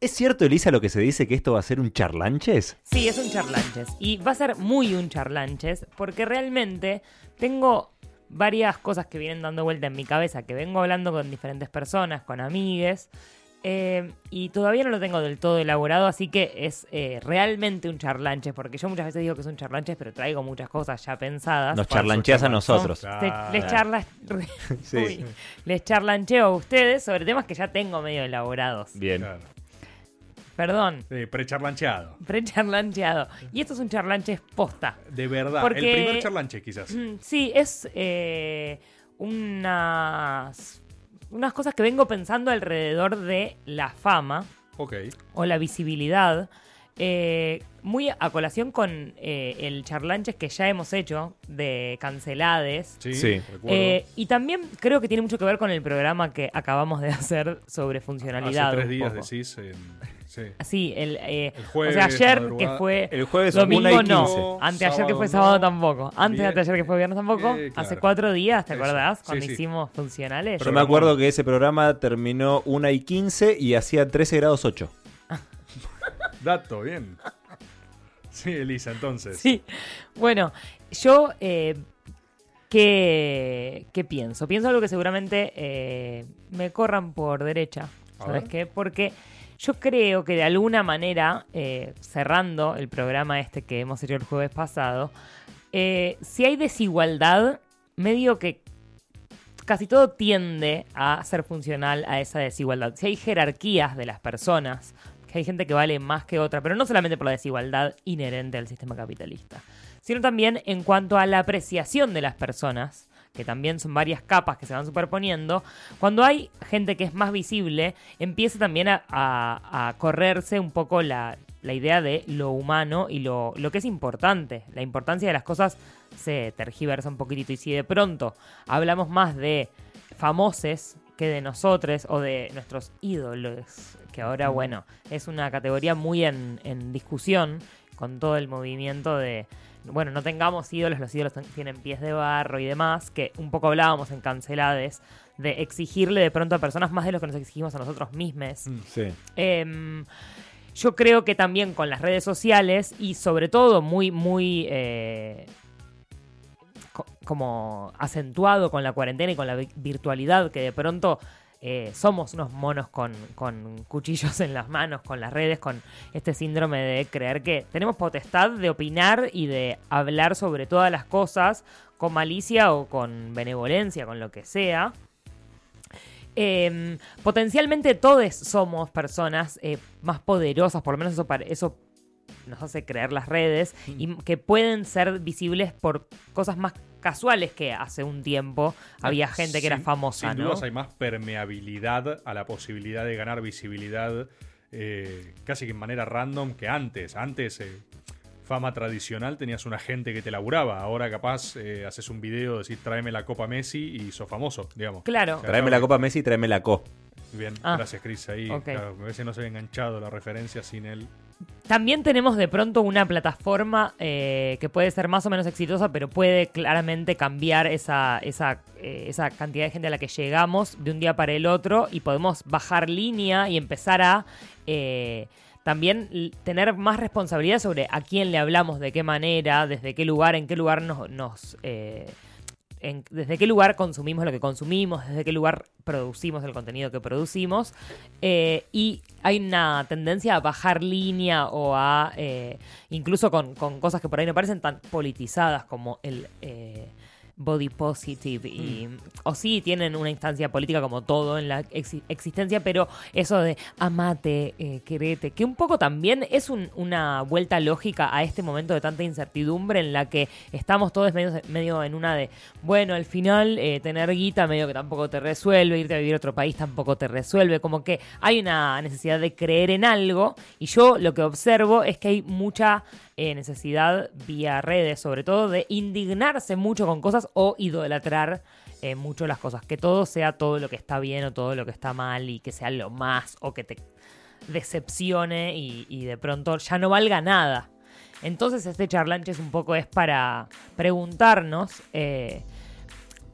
¿Es cierto, Elisa, lo que se dice que esto va a ser un charlanches? Sí, es un charlanches. Y va a ser muy un charlanches porque realmente tengo varias cosas que vienen dando vuelta en mi cabeza, que vengo hablando con diferentes personas, con amigues, eh, y todavía no lo tengo del todo elaborado, así que es eh, realmente un charlanches, porque yo muchas veces digo que es un charlanches, pero traigo muchas cosas ya pensadas. Nos charlancheas a nosotros. Les, charla- Uy, les charlancheo a ustedes sobre temas que ya tengo medio elaborados. Bien. Claro. Perdón, Sí, precharlancheado. pre-charlancheado. Y esto es un charlanches posta. De verdad. Porque- El primer charlanche, quizás. Mm, Sí, es eh, unas, unas cosas que vengo pensando alrededor de la fama Ok. o la visibilidad. eh, muy a colación con eh, el charlanches que ya hemos hecho de cancelades. Sí, Sí. recuerdo. Eh, y también creo que tiene mucho que ver con el programa que acabamos de hacer sobre funcionalidad. Hace tres días poco. decís. en- sí. El, eh, El jueves, o sea, ayer madrugada. que fue El jueves domingo 1 y 15. no, anteayer que fue Sábado no. tampoco, antes de anteayer que fue viernes tampoco, Eh, hace cuatro días, ¿te Eso. acordás? Sí, Cuando sí. hicimos funcionales. Yo me acuerdo que ese programa terminó 1 y 15 y hacía 13 grados 8. Dato, bien. Sí, Elisa, entonces. Sí, bueno, yo, eh, ¿qué, qué pienso? Pienso algo que seguramente eh, me corran por derecha, ¿sabes qué? Porque yo creo que de alguna manera, eh, cerrando el programa este que hemos hecho el jueves pasado, eh, si hay desigualdad, medio que casi todo tiende a ser funcional a esa desigualdad. Si hay jerarquías de las personas, que hay gente que vale más que otra, pero no solamente por la desigualdad inherente al sistema capitalista, sino también en cuanto a la apreciación de las personas, que también son varias capas que se van superponiendo, cuando hay gente que es más visible, empieza también a, a- a correrse un poco la, la idea de lo humano y lo, lo que es importante. La importancia de las cosas se tergiversa un poquitito. Y si de pronto hablamos más de famoses que de nosotros o de nuestros ídolos, que ahora, bueno, es una categoría muy en, en discusión con todo el movimiento de, bueno, no tengamos ídolos, los ídolos tienen pies de barro y demás, que un poco hablábamos en Cancelades, de exigirle de pronto a personas más de lo que nos exigimos a nosotros mismos. Mm. Sí. Em, yo creo que también con las redes sociales y sobre todo muy, muy eh, co- como acentuado con la cuarentena y con la vi- virtualidad, que de pronto eh, somos unos monos con, con cuchillos en las manos, con las redes, con este síndrome de creer que tenemos potestad de opinar y de hablar sobre todas las cosas con malicia o con benevolencia, con lo que sea. Eh, potencialmente todos somos personas eh, más poderosas, por lo menos eso, eso nos hace creer las redes, y que pueden ser visibles por cosas más casuales que hace un tiempo había gente que era famosa, Sin ¿no? dudas hay más permeabilidad a la posibilidad de ganar visibilidad eh, casi que en manera random que antes. Antes, eh, fama tradicional, tenías una gente que te laburaba. Ahora capaz eh, haces un video, decís tráeme la Copa Messi y sos famoso, digamos. Claro. O sea, Tráeme la Copa Messi y tráeme la Co. Bien, Ah, gracias Chris ahí. Claro, a veces no se había enganchado la referencia sin él. También tenemos de pronto una plataforma eh, que puede ser más o menos exitosa, pero puede claramente cambiar esa, esa, eh, esa cantidad de gente a la que llegamos de un día para el otro y podemos bajar línea y empezar a eh, también tener más responsabilidad sobre a quién le hablamos, de qué manera, desde qué lugar, en qué lugar nos... eh, desde qué lugar consumimos lo que consumimos, desde qué lugar producimos el contenido que producimos. eh, y hay una tendencia a bajar línea o a, eh, incluso con, cosas que por ahí no parecen tan politizadas como el body positive. Y, O sí, tienen una instancia política como todo en la exi- existencia, pero eso de amate, eh, querete, que un poco también es un- una vuelta lógica a este momento de tanta incertidumbre en la que estamos todos medio, medio en una de, bueno, al final eh, tener guita medio que tampoco te resuelve, irte a vivir a otro país tampoco te resuelve, como que hay una necesidad de creer en algo y yo lo que observo es que hay mucha eh, necesidad vía redes, sobre todo, de indignarse mucho con cosas o idolatrar eh, mucho las cosas. Que todo sea todo lo que está bien o todo lo que está mal y que sea lo más o que te decepcione y, y de pronto ya no valga nada. Entonces este charlanche es un poco es para preguntarnos eh,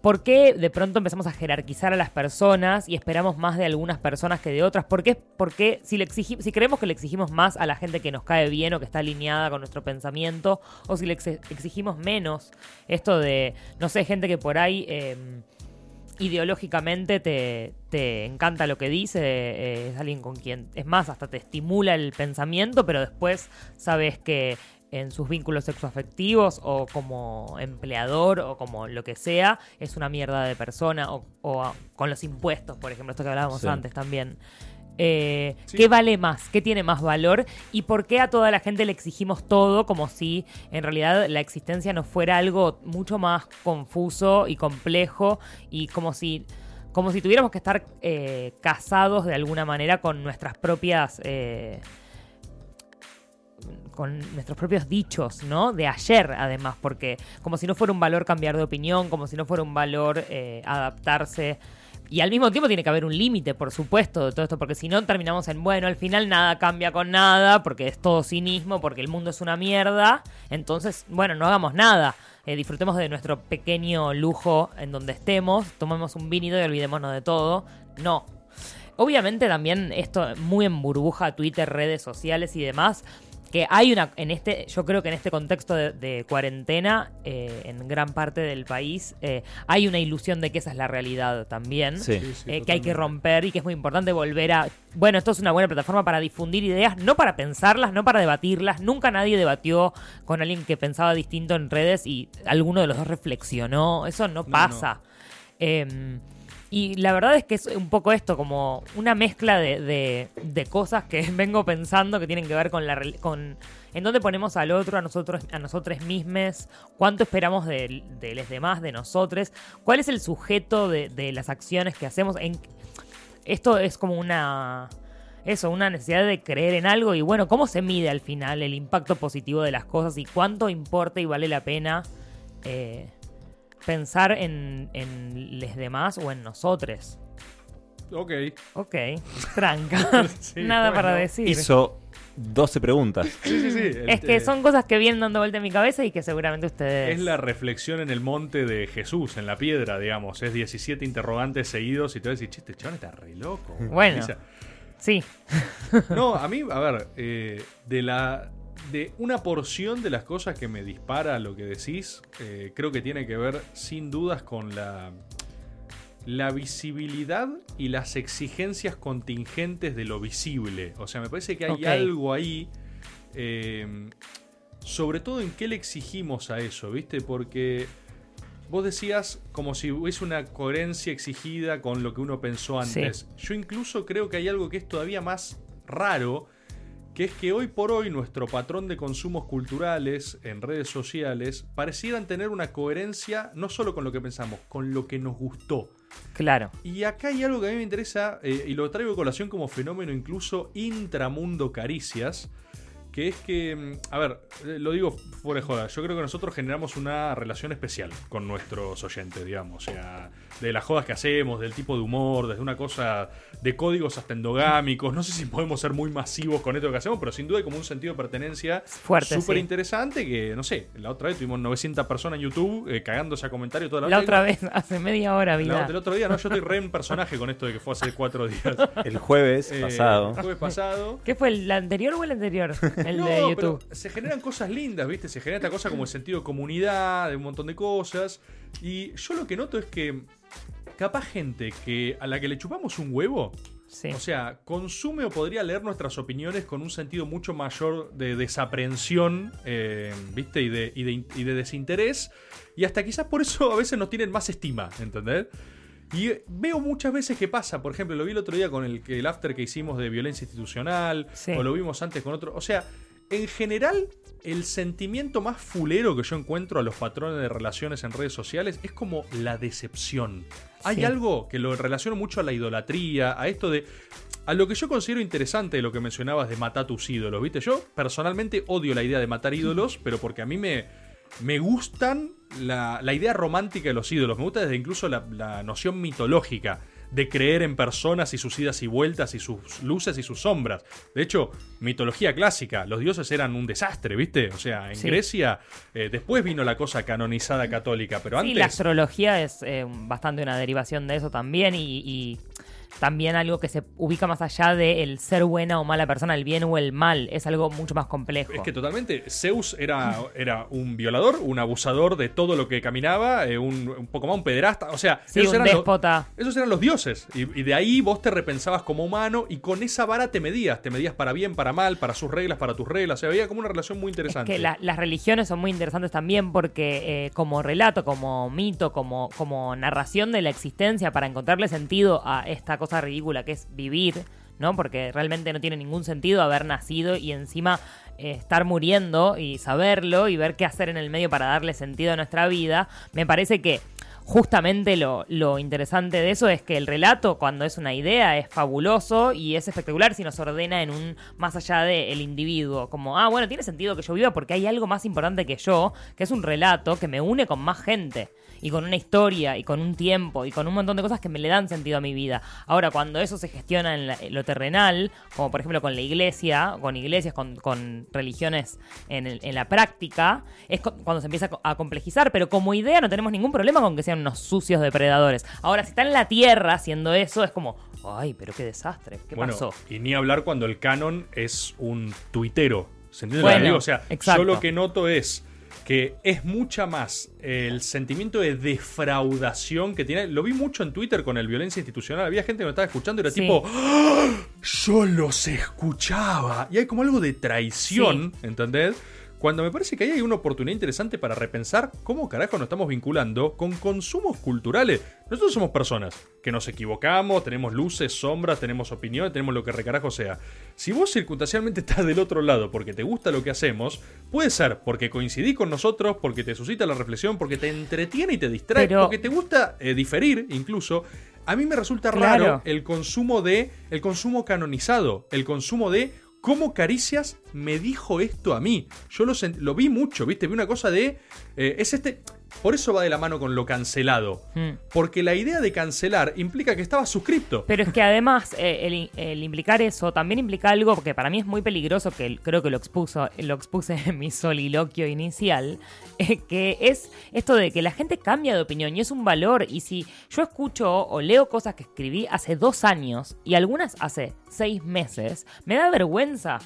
¿Por qué de pronto empezamos a jerarquizar a las personas y esperamos más de algunas personas que de otras? ¿Por qué, porque si, le si creemos que le exigimos más a la gente que nos cae bien o que está alineada con nuestro pensamiento, o si le exigimos menos esto de, no sé, gente que por ahí... Em, ideológicamente te, te, encanta lo que dice, eh, es alguien con quien, es más, hasta te estimula el pensamiento, pero después sabes que en sus vínculos sexoafectivos o como empleador o como lo que sea, es una mierda de persona o, con los impuestos, por ejemplo, esto que hablábamos antes también. Eh, ¿Qué vale más? ¿Qué tiene más valor? ¿Y por qué a toda la gente le exigimos todo como si en realidad la existencia no fuera algo mucho más confuso y complejo y como si, como si tuviéramos que estar eh, casados de alguna manera con nuestras propias... Eh, con nuestros propios dichos, ¿no? De ayer, además, porque como si no fuera un valor cambiar de opinión, como si no fuera un valor eh, adaptarse. Y al mismo tiempo tiene que haber un límite, por supuesto, de todo esto, porque si no terminamos en, bueno, al final nada cambia con nada, porque es todo cinismo, porque el mundo es una mierda. Entonces, bueno, no hagamos nada. Eh, disfrutemos de nuestro pequeño lujo en donde estemos, tomemos un vinito y olvidémonos de todo. No. Obviamente también esto muy en burbuja, Twitter, redes sociales y demás, que hay una, en este, yo creo que en este contexto de, cuarentena, eh, en gran parte del país, eh, hay una ilusión de que esa es la realidad también, eh, que hay que romper y que es muy importante volver a, bueno, esto es una buena plataforma para difundir ideas, no para pensarlas, no para debatirlas, nunca nadie debatió con alguien que pensaba distinto en redes y alguno de los dos reflexionó, eso no, pasa. Em, y la verdad es que es un poco esto, como una mezcla de, de, cosas que vengo pensando que tienen que ver con la con en dónde ponemos al otro, a nosotros, a nosotros mismos, cuánto esperamos de, de los demás, de nosotros, cuál es el sujeto de, de las acciones que hacemos. En, esto es como una eso, una necesidad de creer en algo y bueno, ¿cómo se mide al final el impacto positivo de las cosas y cuánto importa y vale la pena eh, pensar en, en los demás o en nosotros. Ok. Ok, tranca. Nada para decir. Hizo 12 preguntas. Sí, sí, sí. Es que son cosas que vienen dando vuelta en mi cabeza y que seguramente ustedes. Es la reflexión en el monte de Jesús, en la piedra, digamos. Es 17 interrogantes seguidos y te vas a decir, chiste, chaval está re loco. Bueno. sí. No, a mí, a ver, eh, de la de una porción de las cosas que me dispara lo que decís, eh, creo que tiene que ver sin dudas con la, la visibilidad y las exigencias contingentes de lo visible. O sea, me parece que hay algo ahí, eh, sobre todo en qué le exigimos a eso, ¿viste? Porque vos decías como si hubiese una coherencia exigida con lo que uno pensó antes. Yo incluso creo que hay algo que es todavía más raro que es que hoy por hoy nuestro patrón de consumos culturales en redes sociales parecieran tener una coherencia no solo con lo que pensamos, con lo que nos gustó. Claro. Y acá hay algo que a mí me interesa, eh, y lo traigo de colación como fenómeno incluso intramundo caricias, que es que, mm, a ver, eh, lo digo fuera de joda, yo creo que nosotros generamos una relación especial con nuestros oyentes, digamos, o sea, de las jodas que hacemos, del tipo de humor, desde una cosa de códigos hasta endogámicos, no sé si podemos ser muy masivos con esto que hacemos, pero sin duda hay como un sentido de pertenencia fuerte, súper interesante que, no sé, la otra vez tuvimos 900 personas en YouTube eh, cagándose a comentarios toda la La otra vez, hace media hora, vida. el otro día, no, yo estoy re en personaje con esto de que fue hace cuatro días. El jueves eh, pasado. El jueves pasado. ¿Qué fue, el anterior o el anterior? El de YouTube. se generan cosas lindas, ¿viste? Se genera esta cosa como el sentido de comunidad, de un montón de cosas. Y yo lo que noto es que capaz gente que a la que le chupamos un huevo, o sea, consume o podría leer nuestras opiniones con un sentido mucho mayor de desaprensión, eh, ¿viste? Y de, y de, desinterés. Y hasta quizás por eso a veces nos tienen más estima, ¿entendés? Y veo muchas veces que pasa, por ejemplo, lo vi el otro día con el, el after que hicimos de violencia institucional, o lo vimos antes con otro. O sea, en general, el sentimiento más fulero que yo encuentro a los patrones de relaciones en redes sociales es como la decepción. Hay algo que lo relaciono mucho a la idolatría, a esto de. A lo que yo considero interesante de lo que mencionabas de matar tus ídolos, ¿viste? Yo personalmente odio la idea de matar ídolos, pero porque a mí me, me gustan la, idea romántica de los ídolos. Me gusta desde incluso la, la noción mitológica de creer en personas y sus idas y vueltas y sus luces y sus sombras. De hecho, mitología clásica, los dioses eran un desastre, ¿viste? O sea, en Sí. Grecia eh, después vino la cosa canonizada católica, pero Sí, antes... la astrología es eh, bastante una derivación de eso también y, y también algo que se ubica más allá de el ser buena o mala persona, el bien o el mal, es algo mucho más complejo. Es que totalmente, Zeus era, era un violador, un abusador de todo lo que caminaba, eh, un, un poco más un pederasta, o sea, sí, esos, un eran los, déspota. esos eran los dioses, y, y de ahí vos te repensabas como humano y con esa vara te medías, te medías para bien, para mal, para sus reglas, para tus reglas, o sea, había como una relación muy Es interesante. que la- las religiones son muy interesantes también porque eh, como relato, como mito, como, como narración de la existencia para encontrarle sentido a esta cosa ridícula que es vivir, ¿no? Porque realmente no tiene ningún sentido haber nacido y encima eh, estar muriendo y saberlo y ver qué hacer en el medio para darle sentido a nuestra vida. Me parece que justamente lo, lo interesante de eso es que el relato, cuando es una idea, es fabuloso y es espectacular si nos ordena en un más allá del individuo. Como, ah, bueno, tiene sentido que yo viva porque hay algo más importante que yo, que es un relato que me une con más gente. Y con una historia, y con un tiempo, y con un montón de cosas que me le dan sentido a mi vida. Ahora, cuando eso se gestiona en, la- en lo terrenal, como por ejemplo con la iglesia, con iglesias, con, con religiones en, el- en la práctica, es cu- cuando se empieza a co- a complejizar. Pero como idea no tenemos ningún problema con que sean unos sucios depredadores. Ahora, si está en la tierra haciendo eso, es como, ay, pero qué desastre, ¿qué bueno, pasó? y ni hablar cuando el canon es un tuitero, ¿se entiende lo que digo? O sea, exacto. yo lo que noto es que es mucha más el sentimiento de defraudación que tiene. Lo vi mucho en Twitter con el violencia institucional. Había gente que me estaba escuchando y era Sí. tipo, "¡Ah! yo los escuchaba. Y hay como algo de traición, ¿entendés? Cuando me parece que ahí hay una oportunidad interesante para repensar cómo carajo nos estamos vinculando con consumos culturales. Nosotros somos personas que nos equivocamos, tenemos luces, sombras, tenemos opiniones, tenemos lo que recarajo sea. Si vos circunstancialmente estás del otro lado porque te gusta lo que hacemos, puede ser porque coincidís con nosotros, porque te suscita la reflexión, porque te entretiene y te distrae, Pero- porque te gusta eh, diferir incluso. A mí me resulta Claro. raro el consumo de el consumo canonizado, el consumo de cómo Caricias me dijo esto a mí. Yo lo, vi mucho, ¿viste? Vi una cosa de eh, es este por eso va de la mano con lo cancelado. Mm. Porque la idea de cancelar implica que estabas suscripto. Pero es que además eh, el, el implicar eso también implica algo que para mí es muy peligroso, que creo que lo, expuso, lo expuse en mi soliloquio inicial, eh, que es esto de que la gente cambia de opinión y es un valor. Y si yo escucho o leo cosas que escribí hace dos años y algunas hace seis meses, me da vergüenza.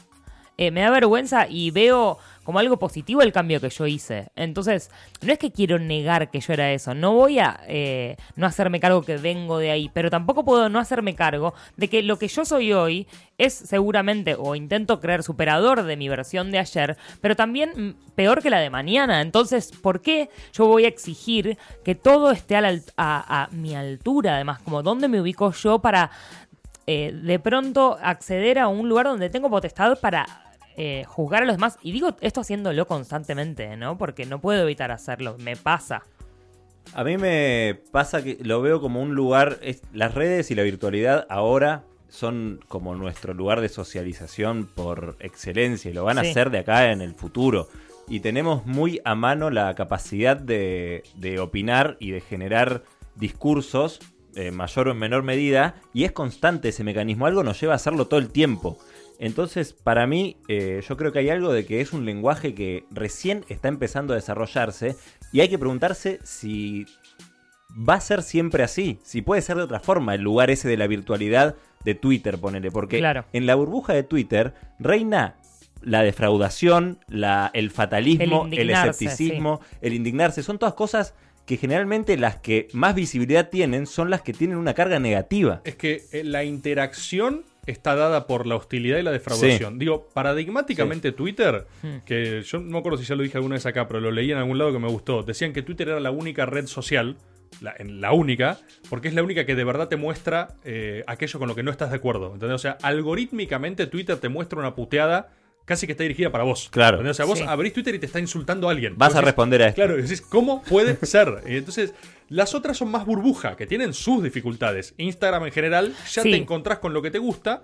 Eh, me da vergüenza y veo como algo positivo el cambio que yo hice. Entonces, no es que quiero negar que yo era eso. No voy a eh, no hacerme cargo que vengo de ahí. Pero tampoco puedo no hacerme cargo de que lo que yo soy hoy es seguramente, o intento creer, superador de mi versión de ayer, pero también mm, peor que la de mañana. Entonces, ¿por qué yo voy a exigir que todo esté a, mi altura? Además, como dónde me ubico yo para eh, de pronto acceder a un lugar donde tengo potestad para eh, juzgar a los demás. Y digo esto haciéndolo constantemente, ¿no? Porque no puedo evitar hacerlo, me pasa. A mí me pasa que lo veo como un lugar, es- las redes y la virtualidad ahora son como nuestro lugar de socialización por excelencia y lo van a hacer de acá en el futuro. Y tenemos muy a mano la capacidad de, de opinar y de generar discursos, en mayor o en menor medida, y es constante ese mecanismo, algo nos lleva a hacerlo todo el tiempo. Entonces, para mí, eh, yo creo que hay algo de que es un lenguaje que recién está empezando a desarrollarse y hay que preguntarse si va a ser siempre así, si puede ser de otra forma el lugar ese de la virtualidad de Twitter, ponele, porque Claro. en la burbuja de Twitter reina la defraudación, la, el fatalismo, El escepticismo, el indignarse, son todas cosas que generalmente las que más visibilidad tienen son las que tienen una carga negativa. Es que eh, la interacción está dada por la hostilidad y la defraudación. Digo, paradigmáticamente Twitter, Hmm. que yo no me acuerdo si ya lo dije alguna vez acá, pero lo leí en algún lado que me gustó. Decían que Twitter era la única red social, la, en- la única, porque es la única que de verdad te muestra eh, aquello con lo que no estás de acuerdo. ¿entendés? O sea, algorítmicamente Twitter te muestra una puteada casi que está dirigida para vos. Claro. ¿entendés? O sea, vos Sí. abrís Twitter y te está insultando a alguien. Vas a responder a esto. Claro, y decís, ¿cómo puede ser? Y Entonces, las otras son más burbuja, que tienen sus dificultades. Instagram en general, ya Sí. te encontrás con lo que te gusta.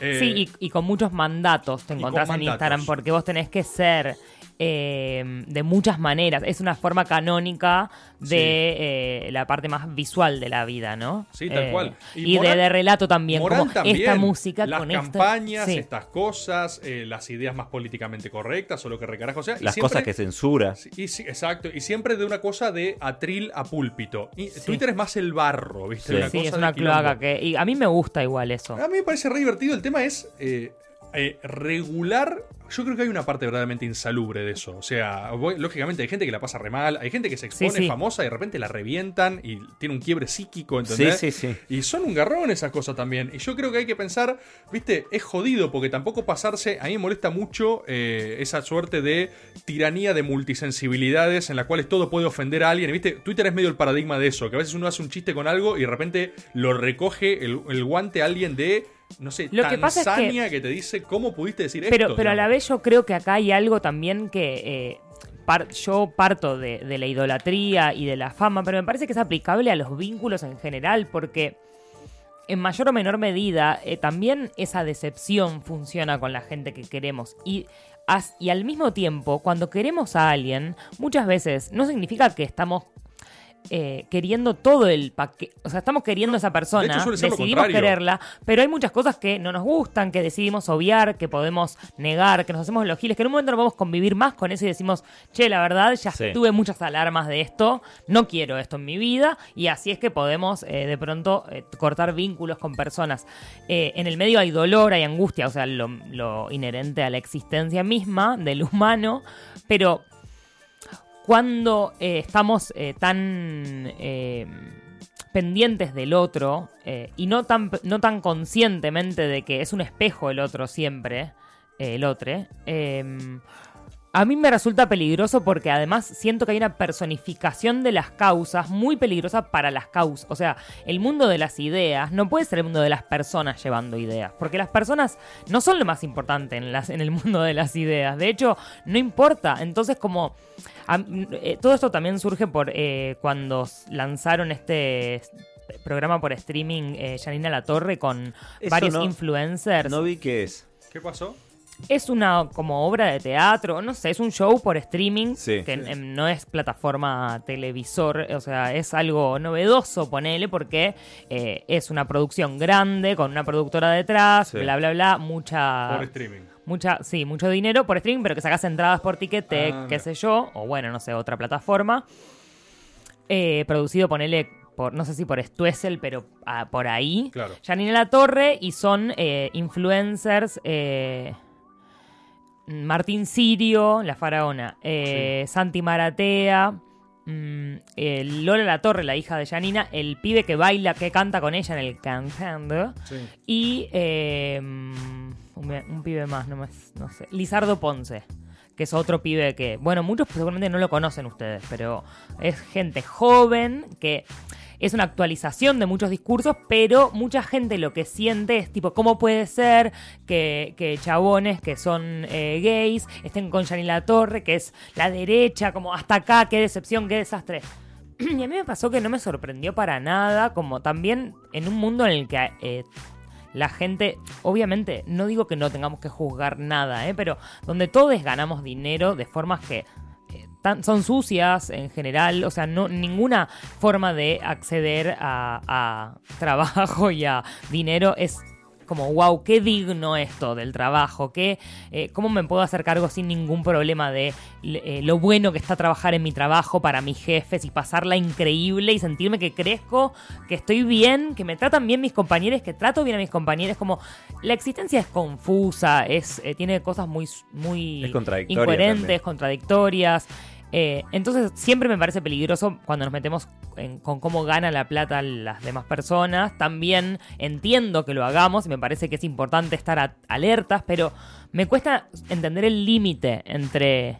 eh, Sí, y, y con muchos mandatos te encontrás con en mandatos. Instagram porque vos tenés que ser eh, de muchas maneras. Es una forma canónica de Sí. eh, la parte más visual de la vida, ¿no? Sí, tal Eh, cual. Y, moral- de, de relato también, como también. esta música las con campañas, sí. estas cosas, eh, las ideas más políticamente correctas o lo que recarajo sea. y Las siempre- cosas que censura. Y sí, exacto, y siempre de una cosa de atril a púlpito. Y Twitter es más el barro, ¿viste? Sí. Una Sí, cosa es una cloaca que. Y a mí me gusta igual eso. A mí me parece re divertido. El tema es eh, regular. Yo creo que hay una parte verdaderamente insalubre de eso. O sea, voy- lógicamente hay gente que la pasa re mal, hay gente que se expone Sí, sí. famosa y de repente la revientan y tiene un quiebre psíquico, Sí, ¿entendés? sí, sí. Y son un garrón esas cosas también. Y yo creo que hay que pensar, viste, es jodido porque tampoco pasarse, a mí me molesta mucho eh, esa suerte de tiranía de multisensibilidades en la cuales todo puede ofender a alguien. Viste, Twitter es medio el paradigma de eso, que a veces uno hace un chiste con algo y de repente lo recoge el, el guante a alguien de, no sé, Lo que pasa es que- que... te dice, ¿cómo pudiste decir Pero, esto? pero a la digamos? vez yo creo que acá hay algo también que eh, par- yo parto de, de la idolatría y de la fama, pero me parece que es aplicable a los vínculos en general, porque en mayor o menor medida eh, también esa decepción funciona con la gente que queremos. Y, y al mismo tiempo, cuando queremos a alguien, muchas veces no significa que estamos eh, queriendo todo el paquete. O sea, estamos queriendo a esa persona, de hecho decidimos quererla, pero hay muchas cosas que no nos gustan, que decidimos obviar, que podemos negar, que nos hacemos los giles, que en un momento no podemos convivir más con eso y decimos, che, la verdad, ya Sí. tuve muchas alarmas de esto, no quiero esto en mi vida, y así es que podemos eh, de pronto eh, cortar vínculos con personas. En el medio hay dolor, hay angustia, o sea, lo, lo inherente a la existencia misma del humano, pero cuando eh, estamos eh, tan eh, pendientes del otro eh, y no tan, no tan conscientemente de que es un espejo el otro siempre, el otro, a mí me resulta peligroso porque además siento que hay una personificación de las causas muy peligrosa para las causas. O sea, el mundo de las ideas no puede ser el mundo de las personas llevando ideas, porque las personas no son lo más importante en, las, en el mundo de las ideas. De hecho, no importa. Entonces, como... a- eh, todo esto también surge por eh, cuando lanzaron este programa por streaming eh, Janina La Torre con Eso varios no- influencers. No vi qué es. ¿Qué pasó? Es una como obra de teatro, no sé, es un show por streaming Sí. que no es plataforma televisor, o sea, es algo novedoso, ponele, porque eh, es una producción grande, con una productora detrás, Sí. bla, bla, bla, mucha... Por streaming. Mucha, sí, mucho dinero por streaming, pero que sacas entradas por Ticketek, Ah, qué sé yo, o bueno, no sé, otra plataforma. Eh, producido, ponele, por, no sé si por Stuessel, pero ah, por ahí. Claro. Janine La Torre y son eh, influencers. eh, Martín Sirio, la faraona. eh, Santi Maratea. mm, eh, Lola La Torre, la hija de Janina. El pibe que baila, que canta con ella en el cantando. Sí. Y eh, un, un pibe más, no, más, no sé. Lizardo Ponce, que es otro pibe que, bueno, muchos seguramente no lo conocen ustedes, pero es gente joven que es una actualización de muchos discursos, pero mucha gente lo que siente es tipo, ¿cómo puede ser que, chabones que son eh, gays estén con Janine La Torre, que es la derecha, como hasta acá, qué decepción, qué desastre? Y a mí me pasó que no me sorprendió para nada, como también en un mundo en el que eh, la gente, obviamente, no digo que no tengamos que juzgar nada, ¿eh? pero donde todos ganamos dinero de formas que tan- son sucias en general, o sea, no ninguna forma de acceder a, a trabajo y a dinero es como, wow, qué digno esto del trabajo, qué, eh, cómo me puedo hacer cargo sin ningún problema de eh, lo bueno que está trabajar en mi trabajo para mis jefes y pasarla increíble y sentirme que crezco, que estoy bien, que me tratan bien mis compañeros, que trato bien a mis compañeros, como la existencia es confusa, es, eh, tiene cosas muy, muy Es contradictoria incoherentes, también. contradictorias. Eh, entonces siempre me parece peligroso cuando nos metemos en- con cómo gana la plata las demás personas. También entiendo que lo hagamos y me parece que es importante estar a- alertas, pero me cuesta entender el límite entre...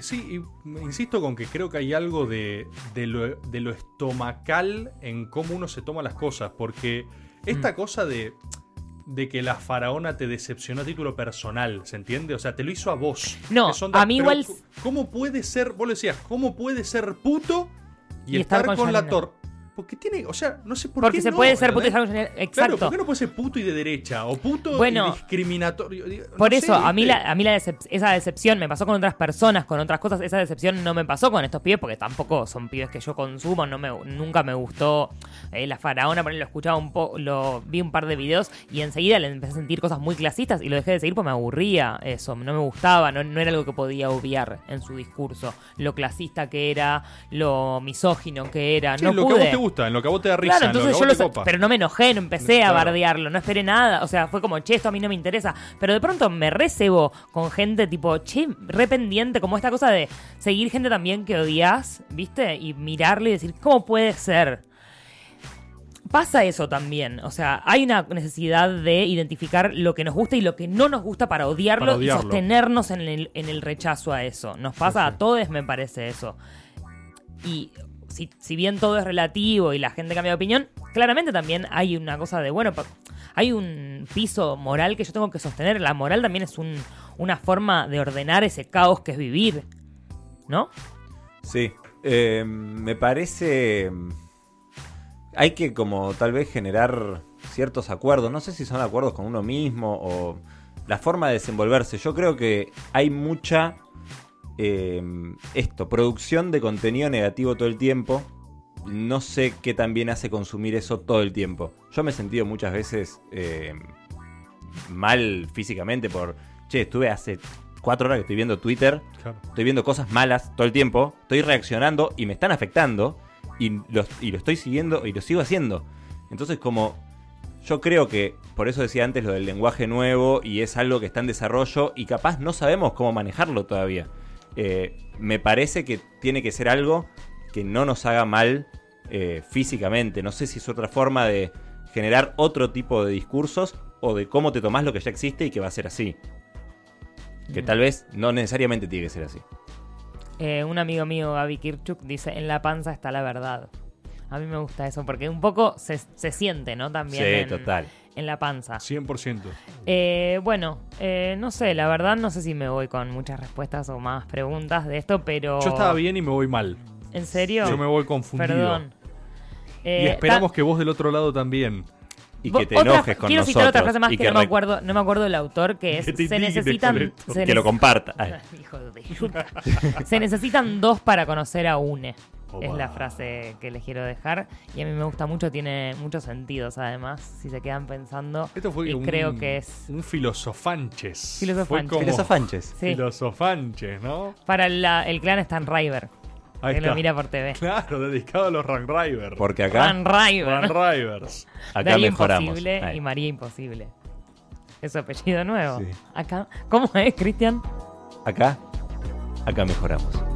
Sí, insisto con que creo que hay algo de, de lo, de lo estomacal en cómo uno se toma las cosas, porque Mm. esta cosa de, de que la faraona te decepcionó a título personal, ¿se entiende? O sea, te lo hizo a vos. No, son a mí igual- ¿Cómo puede ser, vos lo decías, cómo puede ser puto y, Y estar, estar con con, la torre? Porque tiene, o sea, no sé por Porque qué. se no, puede ser puto y general- Claro, Exacto. ¿por qué no puede ser puto y de derecha? O puto Bueno, y discriminatorio. No Por sé, eso, a mí, la, a mí la decep- esa decepción me pasó con otras personas, con otras cosas. Esa decepción no me pasó con estos pibes porque tampoco son pibes que yo consumo. No me, nunca me gustó eh, la faraona, por ahí lo escuchaba un poco, lo vi un par de videos y enseguida le empecé a sentir cosas muy clasistas y lo dejé de seguir porque me aburría eso. No me gustaba, no, no era algo que podía obviar en su discurso. Lo clasista que era, lo misógino que era. Sí, no lo que a pude. vos te gusta, en lo que a vos te da risa, Claro, en lo que entonces yo vos lo. Pero no me enojé, no empecé a bardearlo, no esperé nada. O sea, fue como, che, esto a mí no me interesa. Pero de pronto me recebo con gente tipo, che, re pendiente, como esta cosa de seguir gente también que odias, ¿viste? Y mirarle y decir, ¿cómo puede ser? Pasa eso también, o sea, hay una necesidad de identificar lo que nos gusta y lo que no nos gusta para odiarlo, Para y sostenernos en el, en el rechazo a eso. Nos pasa a todos, me parece eso. Y si, si bien todo es relativo y la gente cambia de opinión, claramente también hay una cosa de, bueno, hay un piso moral que yo tengo que sostener. La moral también es un- una forma de ordenar ese caos que es vivir, ¿no? Sí, eh, me parece... Hay que como tal vez generar ciertos acuerdos, no sé si son acuerdos con uno mismo o la forma de desenvolverse. Yo creo que hay mucha, eh, esto, producción de contenido negativo todo el tiempo. No sé qué también hace consumir eso todo el tiempo. Yo me he sentido muchas veces eh, mal físicamente por, che, estuve hace cuatro horas que estoy viendo Twitter Claro. estoy viendo cosas malas todo el tiempo, estoy reaccionando y me están afectando y, los- y lo estoy siguiendo y lo sigo haciendo. Entonces como yo creo que, por eso decía antes lo del lenguaje nuevo y es algo que está en desarrollo y capaz no sabemos cómo manejarlo todavía. Eh, me parece que tiene que ser algo que no nos haga mal eh, físicamente. No sé si es otra forma de generar otro tipo de discursos o de cómo te tomás lo que ya existe y que va a ser así. Que tal vez no necesariamente tiene que ser así. Eh, un amigo mío, Gaby Kirchuk, dice, en la panza está la verdad. A mí me gusta eso, porque un poco se, se siente, ¿no? También Sí, en, total. En la panza. 100%. Eh, bueno, eh, no sé, la verdad no sé si me voy con muchas respuestas o más preguntas de esto, pero... Yo estaba bien y me voy mal. ¿En serio? Yo me voy confundido. Perdón. Y Eh, esperamos que vos del otro lado también. Y que te otra- enojes con Quiero nosotros. citar otra frase más que, no, me acuerdo, no me acuerdo del autor, que es Que se necesitan... se que lo comparta. Hijo de puta. Se necesitan dos para conocer a une. Opa. Es la frase que les quiero dejar. Y a mí me gusta mucho, tiene muchos sentidos además, si se quedan pensando. Esto fue y un, creo que es un filosofanches. Filosofanches. Como Filosofanches. Sí. filosofanches, ¿no? para la- el clan Stan River, Ahí que está. lo mira por TV. Claro, dedicado a los Rank Rivers. Porque acá, Stan River. Rank Rivers. acá mejoramos. Imposible y María Imposible. Es su apellido nuevo. Sí. Acá. ¿Cómo es, Cristian? Acá, acá mejoramos.